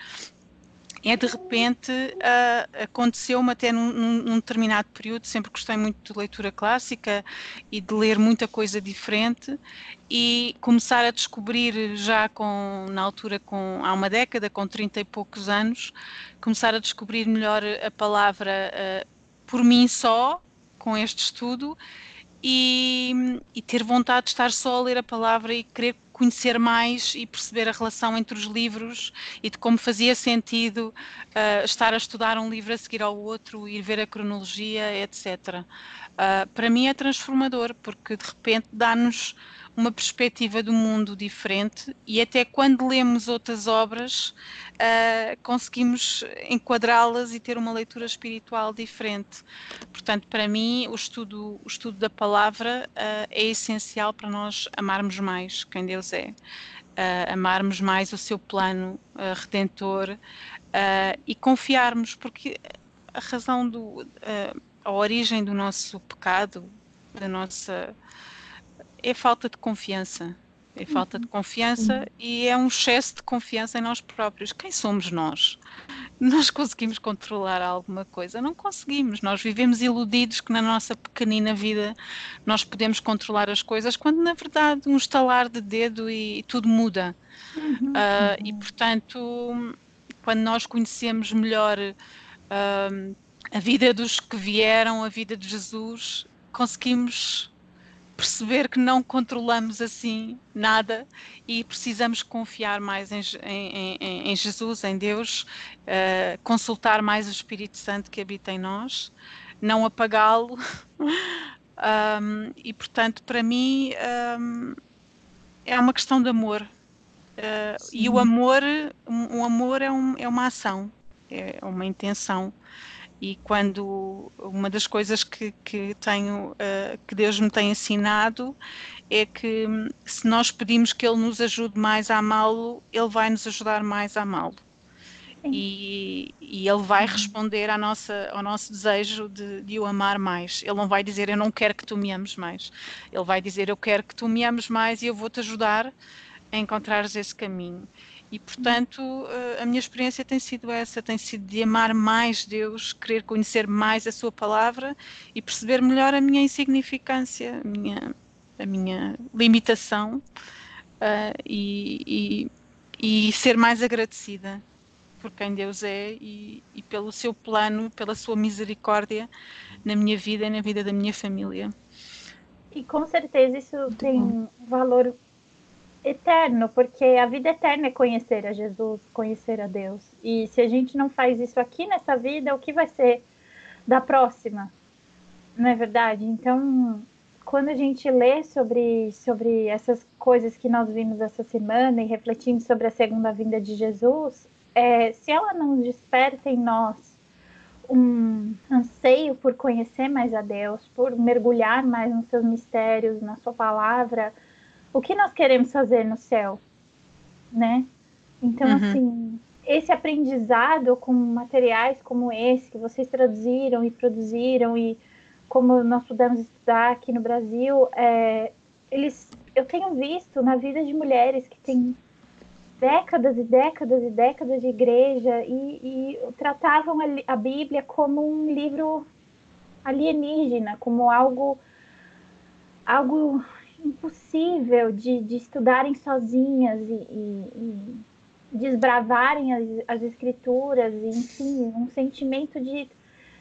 é de repente uh, aconteceu-me até num, num, determinado período, sempre gostei muito de leitura clássica e de ler muita coisa diferente e começar a descobrir já com, na altura com, há uma década, com 30 e poucos anos, começar a descobrir melhor a palavra uh, por mim só, com este estudo, e, e, ter vontade de estar só a ler a palavra e querer conhecer mais e perceber a relação entre os livros e de como fazia sentido uh, estar a estudar um livro a seguir ao outro, ir ver a cronologia, etc. Uh, ah, para mim é transformador porque de repente dá-nos uma perspectiva do mundo diferente e até quando lemos outras obras uh, conseguimos enquadrá-las e ter uma leitura espiritual diferente. Portanto, para mim, o estudo, o estudo da palavra uh, é essencial para nós amarmos mais quem Deus é, uh, amarmos mais o seu plano redentor e confiarmos, porque a razão do. a origem do nosso pecado, da nossa é falta de confiança. É falta de confiança e é um excesso de confiança em nós próprios. Quem somos nós? Nós conseguimos controlar alguma coisa? Não conseguimos. Nós vivemos iludidos que na nossa pequenina vida nós podemos controlar as coisas, quando na verdade um estalar de dedo e, e tudo muda. Uhum. Uh, e portanto, quando nós conhecemos melhor uh, a vida dos que vieram, a vida de Jesus, conseguimos perceber que não controlamos assim nada e precisamos confiar mais em, em, em, em Jesus, em Deus, uh, consultar mais o Espírito Santo que habita em nós, não apagá-lo. [LAUGHS] um, e portanto, para mim, um, é uma questão de amor. Uh, e o amor, um, o amor é, um, é uma ação, é uma intenção e quando uma das coisas que, que tenho uh, que Deus me tem ensinado é que hum, se nós pedimos que Ele nos ajude mais a amá-lo, Ele vai nos ajudar mais a amá-lo. E, e, Ele vai uhum. responder à nossa, ao nosso desejo de, de, o amar mais. Ele não vai dizer eu não quero que tu me ames mais. Ele vai dizer eu quero que tu me ames mais e eu vou te ajudar a encontrares esse caminho. E, portanto, eh, a minha experiência tem sido essa: tem sido de amar mais Deus, querer conhecer mais a Sua palavra e perceber melhor a minha insignificância, a minha, a minha limitação uh, e, e, e, ser mais agradecida por quem Deus é e, e pelo seu plano, pela sua misericórdia na minha vida e na vida da minha família. E com certeza isso Muito tem bom. valor eterno, porque a vida eterna é conhecer a Jesus, conhecer a Deus. E se a gente não faz isso aqui nessa vida, o que vai ser da próxima? Não é verdade? Então, quando a gente lê sobre, sobre essas coisas que nós vimos essa semana e refletindo sobre a segunda vinda de Jesus, é, se ela não desperta em nós um anseio por conhecer mais a Deus, por mergulhar mais nos seus mistérios, na sua palavra, o que nós queremos fazer no céu, né? Então, uhum. assim, esse aprendizado com materiais como esse que vocês traduziram e produziram e como nós pudemos estudar aqui no Brasil, é, eles, eu tenho visto na vida de mulheres que têm décadas e décadas e décadas de igreja e, e tratavam a, a Bíblia como um livro alienígena, como algo algo impossível de, de estudarem sozinhas e, e, desbravarem as, as escrituras, enfim, um sentimento de,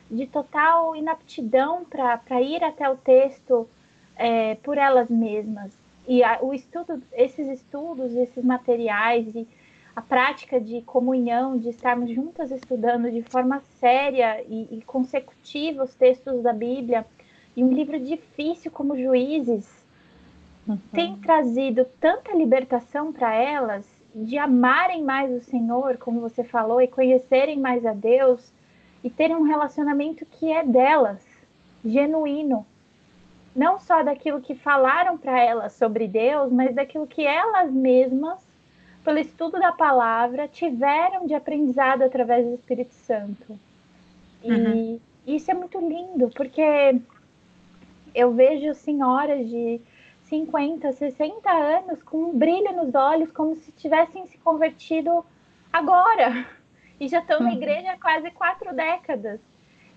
de total inaptidão para ir até o texto é, por elas mesmas. E a, o estudo, esses estudos, esses materiais e a prática de comunhão, de estarmos juntas estudando de forma séria e, e consecutiva os textos da Bíblia, e um livro difícil como Juízes, uhum. tem trazido tanta libertação para elas de amarem mais o Senhor, como você falou, e conhecerem mais a Deus e terem um relacionamento que é delas, genuíno. Não só daquilo que falaram para elas sobre Deus, mas daquilo que elas mesmas, pelo estudo da palavra, tiveram de aprendizado através do Espírito Santo. E uhum. isso é muito lindo, porque eu vejo senhoras de 50, 60 anos com um brilho nos olhos, como se tivessem se convertido agora. [LAUGHS] E já estão na uhum. igreja há quase quatro décadas.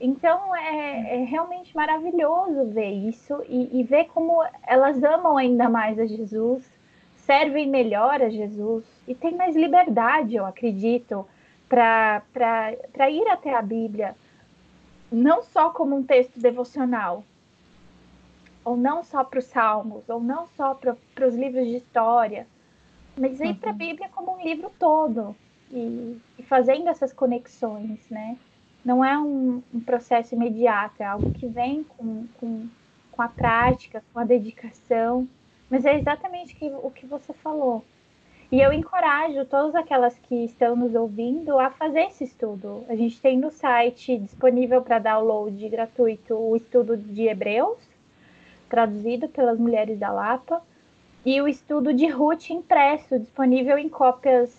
Então é, é realmente maravilhoso ver isso e, e, ver como elas amam ainda mais a Jesus, servem melhor a Jesus e têm mais liberdade, eu acredito, para ir até a Bíblia, não só como um texto devocional, ou não só para os salmos, ou não só para os livros de história, mas ir para a Bíblia como um livro todo e, e, fazendo essas conexões, né? Não é um, um, processo imediato, é algo que vem com, com, com a prática, com a dedicação, mas é exatamente que, o que você falou. E eu encorajo todas aquelas que estão nos ouvindo a fazer esse estudo. A gente tem no site disponível para download gratuito o estudo de Hebreus, traduzido pelas mulheres da Lapa, e o estudo de Ruth impresso, disponível em cópias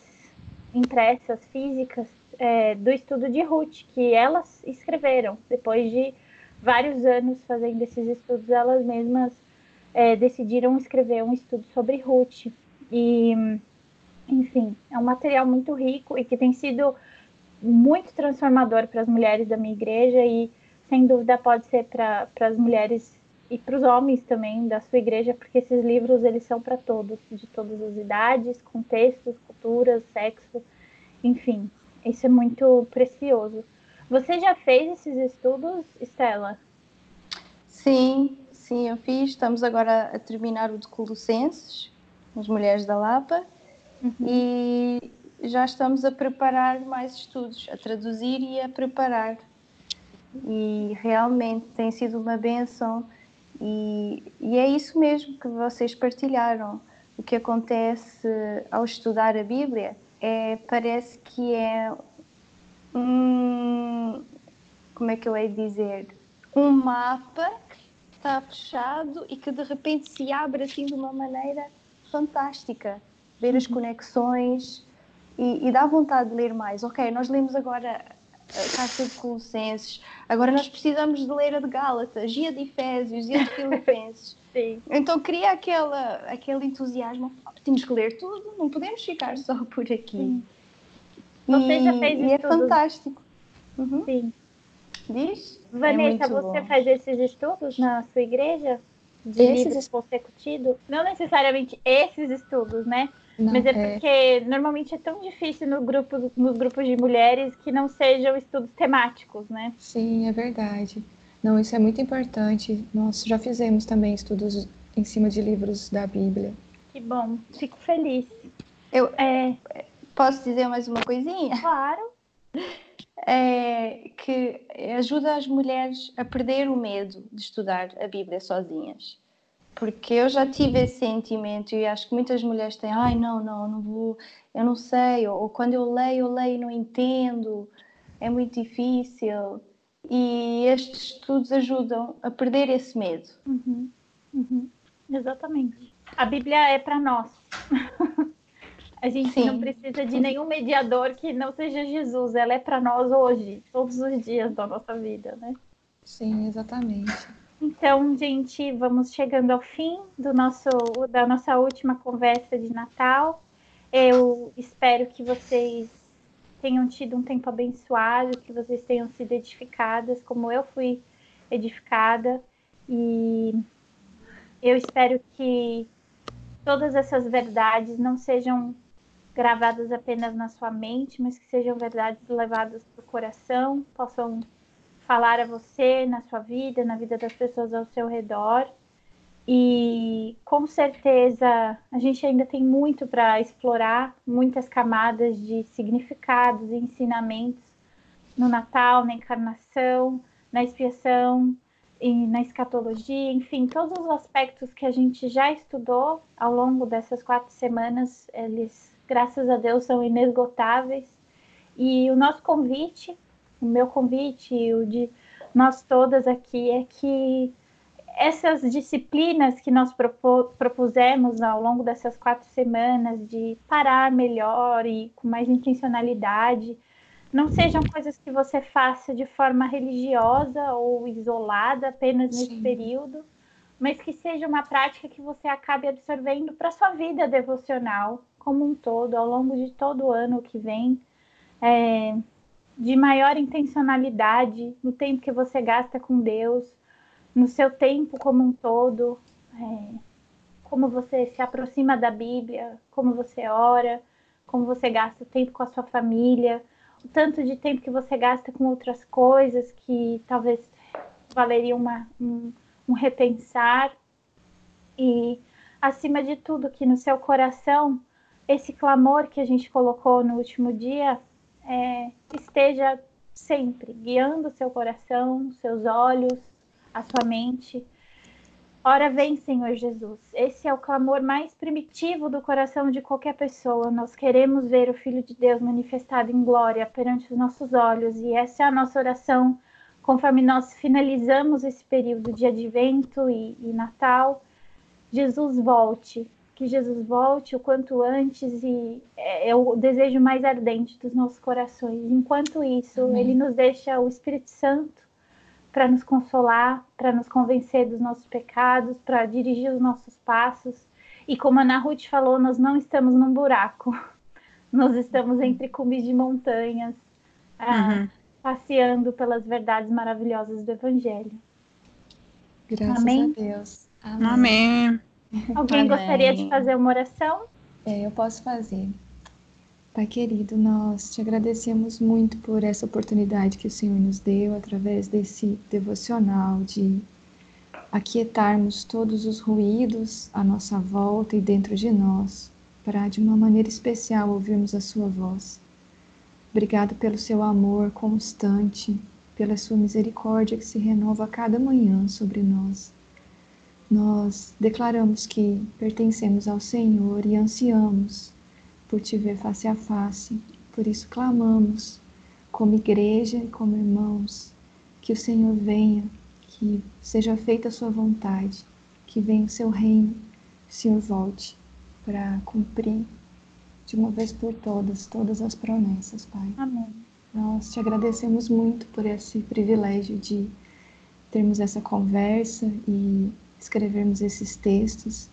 impressas, físicas, é, do estudo de Ruth, que elas escreveram. Depois de vários anos fazendo esses estudos, elas mesmas é, decidiram escrever um estudo sobre Ruth. E, enfim, é um material muito rico e que tem sido muito transformador para as mulheres da minha igreja e, sem dúvida, pode ser para as mulheres e para os homens também da sua igreja, porque esses livros eles são para todos, de todas as idades, contextos, culturas, sexo, enfim, isso é muito precioso. Você já fez esses estudos, Estela? Sim, sim, eu fiz. Estamos agora a terminar o de Colossenses, as Mulheres da Lapa, uhum. e já estamos a preparar mais estudos, a traduzir e a preparar. E realmente tem sido uma benção e, e é isso mesmo que vocês partilharam. O que acontece ao estudar a Bíblia é parece que é um como é que eu hei de dizer um mapa que está fechado e que de repente se abre assim de uma maneira fantástica ver as uhum. conexões e, e dá vontade de ler mais ok nós lemos agora carta de Colossenses, agora nós precisamos de ler a de Gálatas, e a de Efésios, e a de Filipenses. [LAUGHS] Sim. Então cria aquela, aquele entusiasmo, temos que ler tudo, não podemos ficar só por aqui. Sim. Você e, já fez e é fantástico. Uhum. Sim. Diz? Vanessa, é você bom. faz esses estudos na sua igreja? De esses livros consecutivos? Não necessariamente esses estudos, né? Não, Mas é, é porque normalmente é tão difícil no grupo, nos grupos de mulheres que não sejam estudos temáticos, né? Sim, é verdade. Não, isso é muito importante. Nós já fizemos também estudos em cima de livros da Bíblia. Que bom, fico feliz. Eu é... posso dizer mais uma coisinha? Claro. É que ajuda as mulheres a perder o medo de estudar a Bíblia sozinhas porque eu já tive esse sentimento e acho que muitas mulheres têm, ai não, não, não vou, eu não sei, ou, ou quando eu leio, eu leio e não entendo, é muito difícil. E estes estudos ajudam a perder esse medo. Uhum, uhum, exatamente. A Bíblia é para nós. [LAUGHS] a gente Sim. não precisa de nenhum mediador que não seja Jesus. Ela é para nós hoje, todos os dias da nossa vida, né? Sim, exatamente. Então, gente, vamos chegando ao fim do nosso, da nossa última conversa de Natal. Eu espero que vocês tenham tido um tempo abençoado, que vocês tenham sido edificadas, como eu fui edificada. E eu espero que todas essas verdades não sejam gravadas apenas na sua mente, mas que sejam verdades levadas para o coração, possam falar a você, na sua vida, na vida das pessoas ao seu redor. E com certeza a gente ainda tem muito para explorar, muitas camadas de significados e ensinamentos no Natal, na encarnação, na expiação e na escatologia, enfim, todos os aspectos que a gente já estudou ao longo dessas quatro semanas, eles, graças a Deus, são inesgotáveis. E o nosso convite, o meu convite e o de nós todas aqui é que essas disciplinas que nós propusemos ao longo dessas quatro semanas de parar melhor e com mais intencionalidade, não sejam coisas que você faça de forma religiosa ou isolada apenas nesse Sim. período, mas que seja uma prática que você acabe absorvendo para sua vida devocional como um todo, ao longo de todo o ano que vem, é, de maior intencionalidade no tempo que você gasta com Deus, no seu tempo como um todo, é, como você se aproxima da Bíblia, como você ora, como você gasta tempo com a sua família o tanto de tempo que você gasta com outras coisas que talvez valeria uma, um, um repensar. E, acima de tudo, que no seu coração, esse clamor que a gente colocou no último dia é, esteja sempre guiando seu coração, seus olhos, a sua mente Ora vem, Senhor Jesus. Esse é o clamor mais primitivo do coração de qualquer pessoa. Nós queremos ver o Filho de Deus manifestado em glória perante os nossos olhos, e essa é a nossa oração conforme nós finalizamos esse período de advento e, e Natal. Jesus volte, que Jesus volte o quanto antes, e é, é o desejo mais ardente dos nossos corações. Enquanto isso, Amém. ele nos deixa o Espírito Santo para nos consolar, para nos convencer dos nossos pecados, para dirigir os nossos passos. E como a Ana Ruth falou, nós não estamos num buraco, [LAUGHS] nós estamos entre cumes de montanhas, ah, uhum. passeando pelas verdades maravilhosas do Evangelho. Graças Amém? a Deus. Amém. Amém. Alguém Amém. gostaria de fazer uma oração? É, eu posso fazer. Pai querido, nós te agradecemos muito por essa oportunidade que o Senhor nos deu através desse devocional de aquietarmos todos os ruídos à nossa volta e dentro de nós, para de uma maneira especial ouvirmos a Sua voz. Obrigado pelo seu amor constante, pela sua misericórdia que se renova a cada manhã sobre nós. Nós declaramos que pertencemos ao Senhor e ansiamos por te ver face a face. Por isso clamamos, como igreja e como irmãos, que o Senhor venha, que seja feita a sua vontade, que venha o seu reino, o Senhor volte para cumprir de uma vez por todas todas as promessas, Pai. Amém. Nós te agradecemos muito por esse privilégio de termos essa conversa e escrevermos esses textos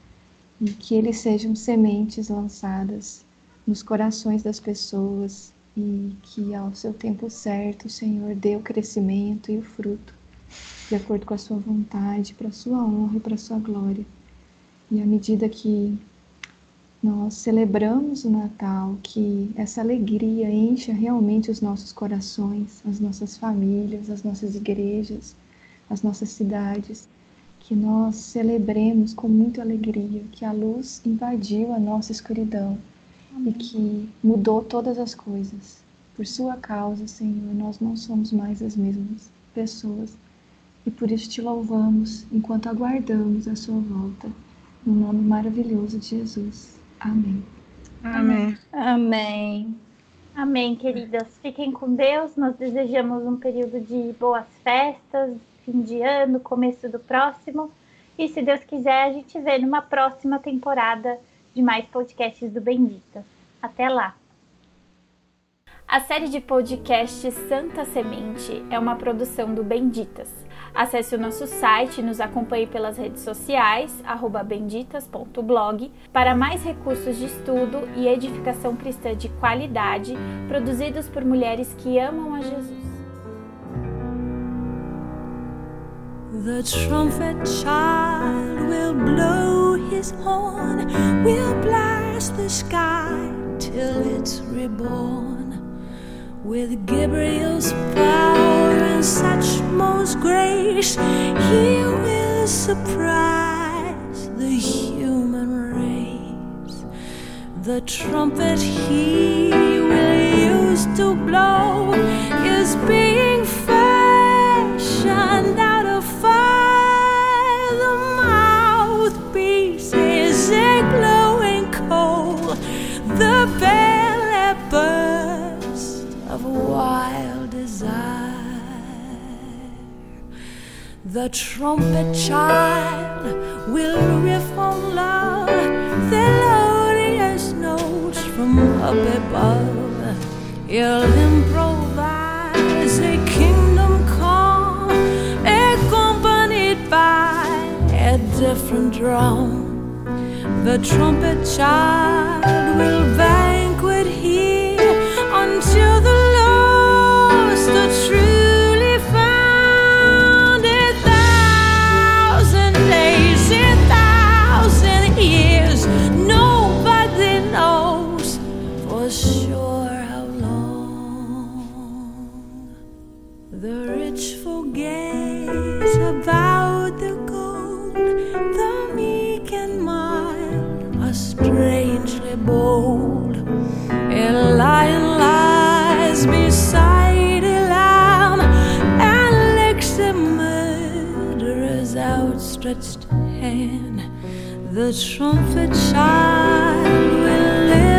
e que eles sejam sementes lançadas nos corações das pessoas e que ao seu tempo certo o Senhor dê o crescimento e o fruto, de acordo com a sua vontade, para a sua honra e para a sua glória. E à medida que nós celebramos o Natal, que essa alegria encha realmente os nossos corações, as nossas famílias, as nossas igrejas, as nossas cidades, que nós celebremos com muita alegria que a luz invadiu a nossa escuridão e que mudou todas as coisas. Por sua causa, Senhor, nós não somos mais as mesmas pessoas e por isso te louvamos enquanto aguardamos a sua volta. No nome maravilhoso de Jesus. Amém. Amém. Amém. Amém, queridas. Fiquem com Deus. Nós desejamos um período de boas festas, fim de ano, começo do próximo. E se Deus quiser, a gente vê numa próxima temporada de mais podcasts do Benditas. Até lá! A série de podcasts Santa Semente é uma produção do Benditas. Acesse o nosso site e nos acompanhe pelas redes sociais, benditas.blog, para mais recursos de estudo e edificação cristã de qualidade produzidos por mulheres que amam a Jesus. The trumpet child will blow his horn, will blast the sky. till it's reborn with Gabriel's power and such most grace. He will surprise the human race. The trumpet he will use to blow is being The trumpet child will riff on love, the melodious notes from up above. He'll improvise a kingdom come, accompanied by a different drum. The trumpet child will banquet here until the the trumpet child will live.